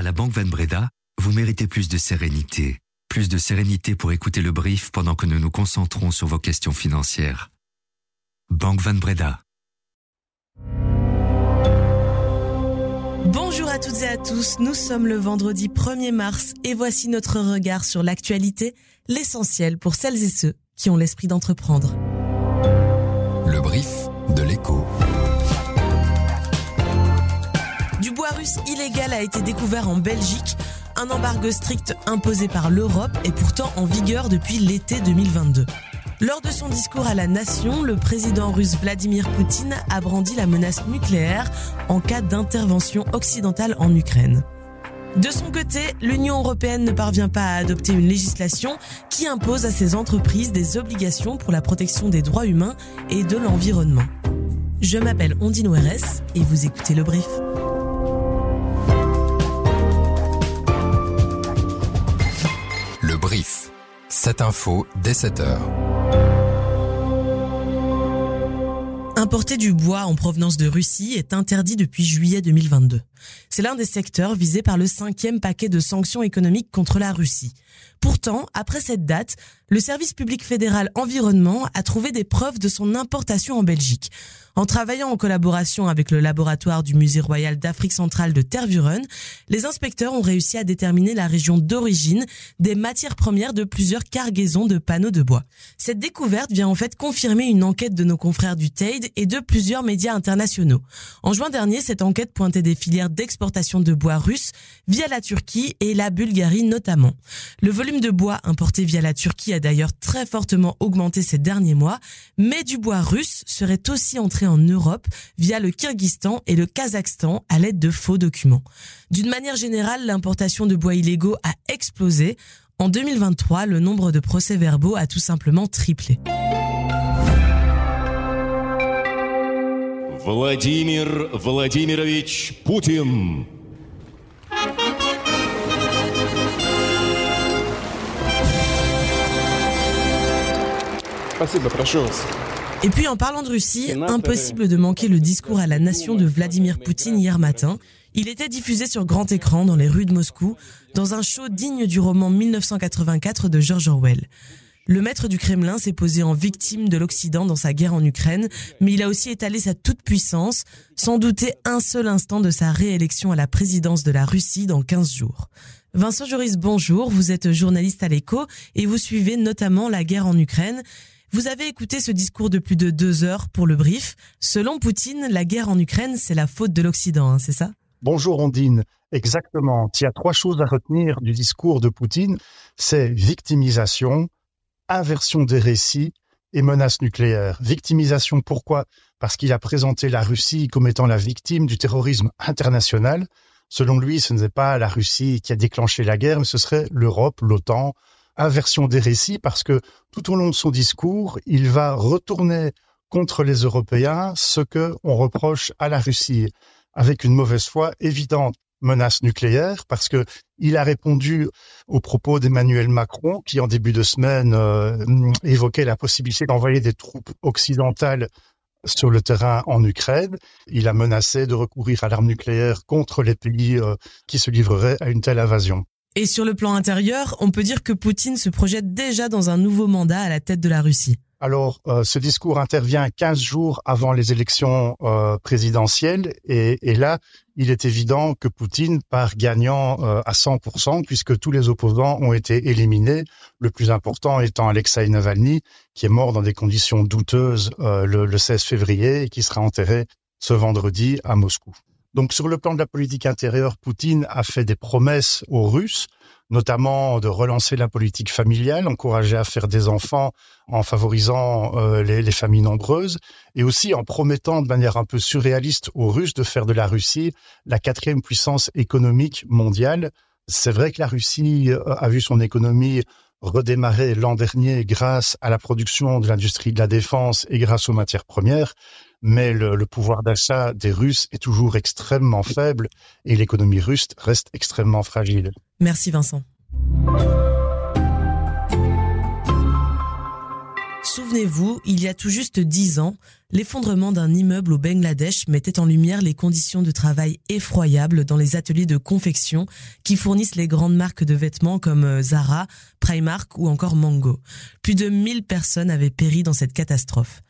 À la Banque Van Breda, vous méritez plus de sérénité. Plus de sérénité pour écouter le brief pendant que nous nous concentrons sur vos questions financières. Banque Van Breda. Bonjour à toutes et à tous, nous sommes le vendredi 1er mars et voici notre regard sur l'actualité, l'essentiel pour celles et ceux qui ont l'esprit d'entreprendre. Le brief de l'écho. Russe illégal a été découvert en Belgique. Un embargo strict imposé par l'Europe est pourtant en vigueur depuis l'été 2022. Lors de son discours à la nation, le président russe Vladimir Poutine a brandi la menace nucléaire en cas d'intervention occidentale en Ukraine. De son côté, l'Union européenne ne parvient pas à adopter une législation qui impose à ses entreprises des obligations pour la protection des droits humains et de l'environnement. Je m'appelle Ondine Oueres et vous écoutez le brief. Cette info dès 7 heures. Importer du bois en provenance de Russie est interdit depuis juillet 2022. C'est l'un des secteurs visés par le cinquième paquet de sanctions économiques contre la Russie. Pourtant, après cette date, le service public fédéral environnement a trouvé des preuves de son importation en Belgique. En travaillant en collaboration avec le laboratoire du Musée royal d'Afrique centrale de Tervuren, les inspecteurs ont réussi à déterminer la région d'origine des matières premières de plusieurs cargaisons de panneaux de bois. Cette découverte vient en fait confirmer une enquête de nos confrères du TAID et de plusieurs médias internationaux. En juin dernier, cette enquête pointait des filières d'exportation de bois russe via la Turquie et la Bulgarie notamment. Le volume de bois importé via la Turquie a d'ailleurs très fortement augmenté ces derniers mois, mais du bois russe serait aussi entré en Europe via le Kyrgyzstan et le Kazakhstan à l'aide de faux documents. D'une manière générale, l'importation de bois illégaux a explosé. En 2023, le nombre de procès-verbaux a tout simplement triplé. Vladimir Vladimirovich Poutine. Et puis en parlant de Russie, impossible de manquer le discours à la nation de Vladimir Poutine hier matin. Il était diffusé sur grand écran dans les rues de Moscou, dans un show digne du roman 1984 de George Orwell. Le maître du Kremlin s'est posé en victime de l'Occident dans sa guerre en Ukraine, mais il a aussi étalé sa toute-puissance, sans douter un seul instant de sa réélection à la présidence de la Russie dans 15 jours. Vincent Joris, bonjour, vous êtes journaliste à l'écho et vous suivez notamment la guerre en Ukraine. Vous avez écouté ce discours de plus de deux heures pour le brief. Selon Poutine, la guerre en Ukraine, c'est la faute de l'Occident, hein, c'est ça? Bonjour Ondine, exactement. Il y a trois choses à retenir du discours de Poutine. C'est victimisation, inversion des récits et menace nucléaire. Victimisation, pourquoi? Parce qu'il a présenté la Russie comme étant la victime du terrorisme international. Selon lui, ce n'est pas la Russie qui a déclenché la guerre, mais ce serait l'Europe, l'OTAN, inversion des récits parce que tout au long de son discours, il va retourner contre les Européens ce que on reproche à la Russie avec une mauvaise foi évidente menace nucléaire parce que il a répondu aux propos d'Emmanuel Macron qui en début de semaine euh, évoquait la possibilité d'envoyer des troupes occidentales sur le terrain en Ukraine. Il a menacé de recourir à l'arme nucléaire contre les pays euh, qui se livreraient à une telle invasion. Et sur le plan intérieur, on peut dire que Poutine se projette déjà dans un nouveau mandat à la tête de la Russie. Alors, euh, ce discours intervient 15 jours avant les élections euh, présidentielles et, là, il est évident que Poutine part gagnant euh, à 100% puisque tous les opposants ont été éliminés, le plus important étant Alexei Navalny, qui est mort dans des conditions douteuses le, le 16 février et qui sera enterré ce vendredi à Moscou. Donc sur le plan de la politique intérieure, Poutine a fait des promesses aux Russes, notamment de relancer la politique familiale, encourager à faire des enfants en favorisant euh, les, les, familles nombreuses, et aussi en promettant de manière un peu surréaliste aux Russes de faire de la Russie la quatrième puissance économique mondiale. C'est vrai que la Russie euh, a vu son économie redémarrer l'an dernier grâce à la production de l'industrie de la défense et grâce aux matières premières, mais le, le pouvoir d'achat des Russes est toujours extrêmement faible et l'économie russe reste extrêmement fragile. Merci Vincent. Souvenez-vous, il y a tout juste dix ans, L'effondrement d'un immeuble au Bangladesh mettait en lumière les conditions de travail effroyables dans les ateliers de confection qui fournissent les grandes marques de vêtements comme euh, Zara, Primark ou encore Mango. Plus de 1000 personnes avaient péri dans cette catastrophe.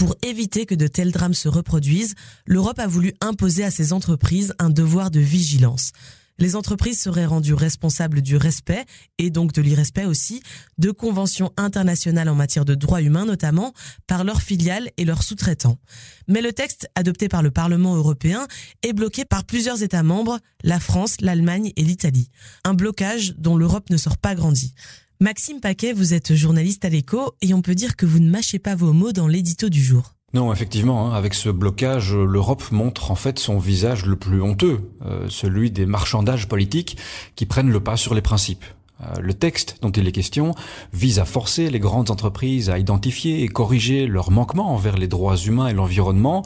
Pour éviter que de tels drames se reproduisent, l'Europe a voulu imposer à ses entreprises un devoir de vigilance les entreprises seraient rendues responsables du respect, et donc de l'irrespect aussi, de conventions internationales en matière de droits humains notamment, par leurs filiales et leurs sous-traitants. Mais le texte adopté par le Parlement européen est bloqué par plusieurs États membres, la France, l'Allemagne et l'Italie. Un blocage dont l'Europe ne sort pas grandie. Maxime Paquet, vous êtes journaliste à l'écho et on peut dire que vous ne mâchez pas vos mots dans l'édito du jour. Non, effectivement, hein, avec ce blocage, l'Europe montre en fait son visage le plus honteux, euh, celui des marchandages politiques qui prennent le pas sur les principes. Euh, le texte dont il est question vise à forcer les grandes entreprises à identifier et corriger leurs manquements envers les droits humains et l'environnement,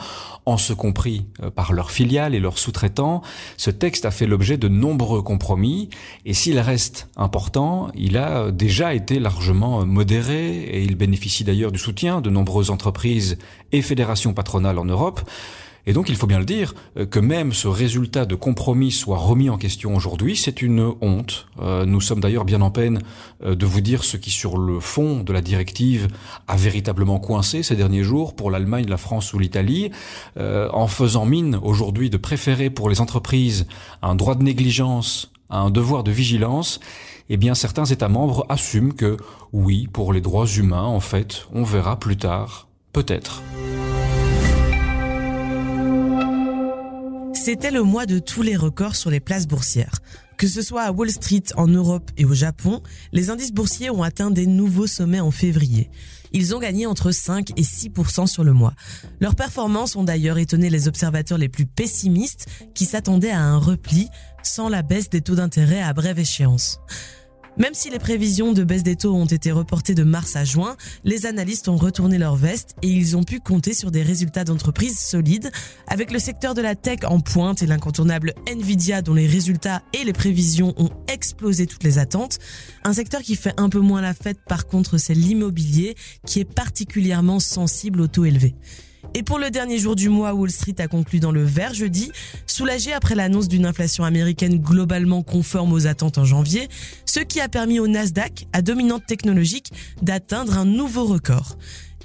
en ce compris euh, par leurs filiales et leurs sous-traitants. Ce texte a fait l'objet de nombreux compromis et s'il reste important, il a déjà été largement modéré et il bénéficie d'ailleurs du soutien de nombreuses entreprises et fédérations patronales en Europe. Et donc, il faut bien le dire, euh, que même ce résultat de compromis soit remis en question aujourd'hui, c'est une honte. Euh, nous sommes d'ailleurs bien en peine euh, de vous dire ce qui, sur le fond de la directive, a véritablement coincé ces derniers jours pour l'Allemagne, la France ou l'Italie, en faisant mine aujourd'hui de préférer pour les entreprises un droit de négligence à un devoir de vigilance, eh bien certains États membres assument que oui, pour les droits humains, en fait, on verra plus tard, peut-être. C'était le mois de tous les records sur les places boursières. Que ce soit à Wall Street, en Europe et au Japon, les indices boursiers ont atteint des nouveaux sommets en février. Ils ont gagné entre 5 et 6% sur le mois. Leurs performances ont d'ailleurs étonné les observateurs les plus pessimistes qui s'attendaient à un repli sans la baisse des taux d'intérêt à brève échéance. Même si les prévisions de baisse des taux ont été reportées de mars à juin, les analystes ont retourné leur veste et ils ont pu compter sur des résultats d'entreprises solides, avec le secteur de la tech en pointe et l'incontournable Nvidia dont les résultats et les prévisions ont explosé toutes les attentes. Un secteur qui fait un peu moins la fête par contre c'est l'immobilier qui est particulièrement sensible aux taux élevés. Et pour le dernier jour du mois, Wall Street a conclu dans le vert jeudi, soulagé après l'annonce d'une inflation américaine globalement conforme aux attentes en janvier, ce qui a permis au Nasdaq, à dominante technologique, d'atteindre un nouveau record.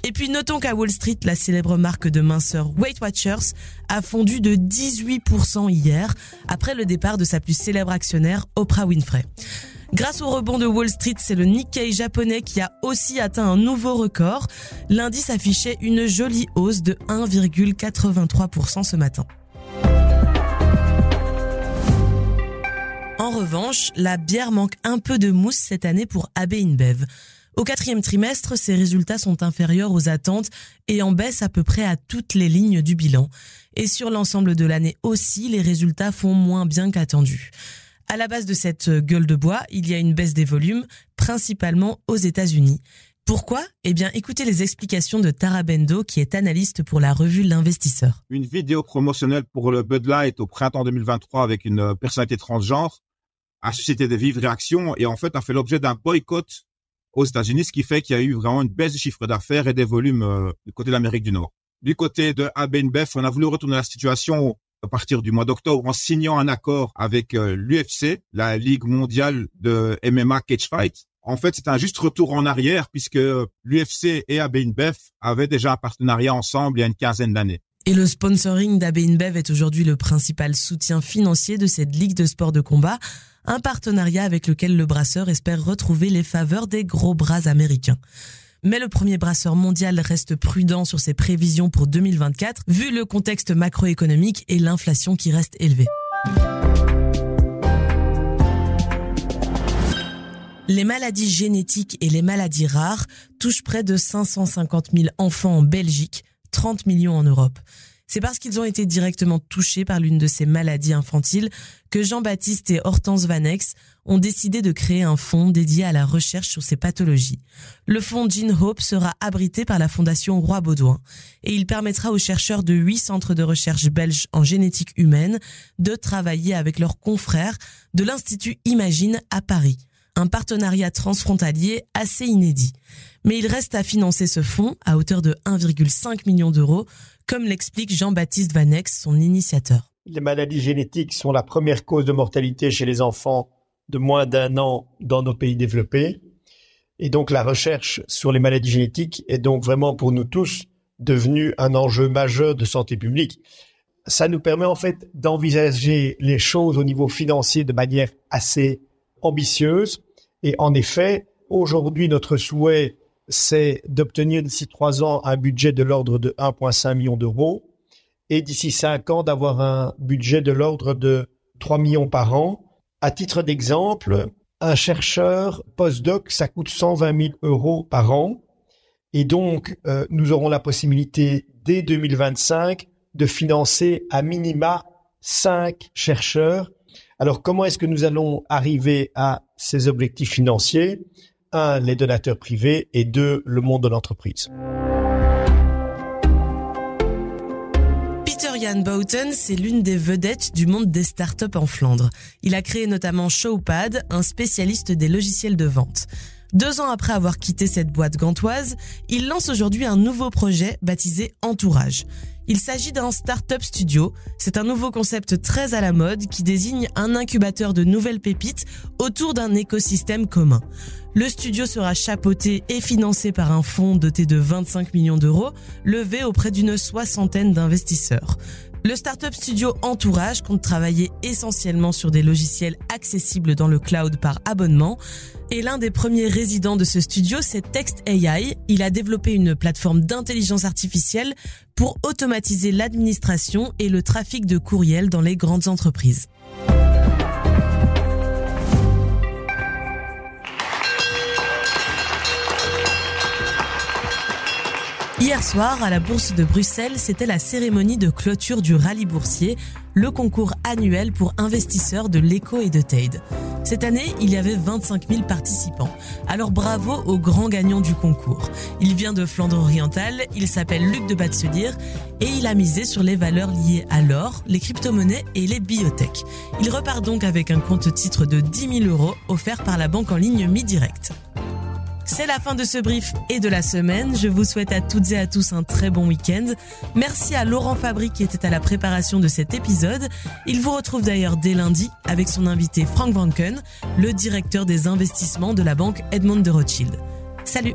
Et puis notons qu'à Wall Street, la célèbre marque de minceur Weight Watchers a fondu de 18% hier, après le départ de sa plus célèbre actionnaire, Oprah Winfrey. Grâce au rebond de Wall Street, c'est le Nikkei japonais qui a aussi atteint un nouveau record. L'indice affichait une jolie hausse de 1,83% ce matin. En revanche, la bière manque un peu de mousse cette année pour AB InBev. Au quatrième trimestre, ses résultats sont inférieurs aux attentes et en baisse à peu près à toutes les lignes du bilan. Et sur l'ensemble de l'année aussi, les résultats font moins bien qu'attendu. À la base de cette gueule de bois, il y a une baisse des volumes, principalement aux États-Unis. Pourquoi? Eh bien, écoutez les explications de Tara Bendo, qui est analyste pour la revue L'Investisseur. Une vidéo promotionnelle pour le Bud Light au printemps 2023 avec une personnalité transgenre a suscité de vives réactions et en fait a fait l'objet d'un boycott aux États-Unis, ce qui fait qu'il y a eu vraiment une baisse du chiffre d'affaires et des volumes euh, du côté de l'Amérique du Nord. Du côté de AB on a voulu retourner la situation à partir du mois d'octobre en signant un accord avec euh, l'UFC, la Ligue mondiale de MMA Cage Fight. En fait, c'est un juste retour en arrière puisque l'UFC et AB InBev avaient déjà un partenariat ensemble il y a une quinzaine d'années. Et le sponsoring d'AB InBev est aujourd'hui le principal soutien financier de cette ligue de sport de combat, un partenariat avec lequel le brasseur espère retrouver les faveurs des gros bras américains. Mais le premier brasseur mondial reste prudent sur ses prévisions pour 2024, vu le contexte macroéconomique et l'inflation qui reste élevée. Les maladies génétiques et les maladies rares touchent près de 550 000 enfants en Belgique, 30 millions en Europe. C'est parce qu'ils ont été directement touchés par l'une de ces maladies infantiles que Jean-Baptiste et Hortense Vanex ont décidé de créer un fonds dédié à la recherche sur ces pathologies. Le fonds Gene Hope sera abrité par la Fondation Roi Baudouin et il permettra aux chercheurs de huit centres de recherche belges en génétique humaine de travailler avec leurs confrères de l'Institut Imagine à Paris un partenariat transfrontalier assez inédit. Mais il reste à financer ce fonds à hauteur de 1,5 million d'euros, comme l'explique Jean-Baptiste Vanex, son initiateur. Les maladies génétiques sont la première cause de mortalité chez les enfants de moins d'un an dans nos pays développés. Et donc la recherche sur les maladies génétiques est donc vraiment pour nous tous devenue un enjeu majeur de santé publique. Ça nous permet en fait d'envisager les choses au niveau financier de manière assez ambitieuse. Et en effet, aujourd'hui, notre souhait, c'est d'obtenir d'ici trois ans un budget de l'ordre de 1,5 million d'euros et d'ici cinq ans d'avoir un budget de l'ordre de 3 millions par an. À titre d'exemple, un chercheur postdoc, ça coûte 120 000 euros par an. Et donc, euh, nous aurons la possibilité, dès 2025, de financer à minima cinq chercheurs. Alors, comment est-ce que nous allons arriver à ces objectifs financiers? Un, les donateurs privés et deux, le monde de l'entreprise. Jan Bouten, c'est l'une des vedettes du monde des startups en Flandre. Il a créé notamment Showpad, un spécialiste des logiciels de vente. Deux ans après avoir quitté cette boîte gantoise, il lance aujourd'hui un nouveau projet baptisé Entourage. Il s'agit d'un startup studio. C'est un nouveau concept très à la mode qui désigne un incubateur de nouvelles pépites autour d'un écosystème commun. Le studio sera chapeauté et financé par un fonds doté de 25 millions d'euros, levé auprès d'une soixantaine d'investisseurs. Le startup studio Entourage compte travailler essentiellement sur des logiciels accessibles dans le cloud par abonnement. Et l'un des premiers résidents de ce studio, c'est Text AI. Il a développé une plateforme d'intelligence artificielle pour automatiser l'administration et le trafic de courriel dans les grandes entreprises. Hier soir, à la Bourse de Bruxelles, c'était la cérémonie de clôture du rallye boursier, le concours annuel pour investisseurs de l'éco et de Tade. Cette année, il y avait 25 000 participants. Alors bravo au grand gagnant du concours. Il vient de Flandre orientale, il s'appelle Luc de Batselier et il a misé sur les valeurs liées à l'or, les crypto-monnaies et les biotech. Il repart donc avec un compte titre de 10 000 euros offert par la banque en ligne Mi-Direct. C'est la fin de ce brief et de la semaine. Je vous souhaite à toutes et à tous un très bon week-end. Merci à Laurent Fabry qui était à la préparation de cet épisode. Il vous retrouve d'ailleurs dès lundi avec son invité Frank Vanken, le directeur des investissements de la banque Edmond de Rothschild. Salut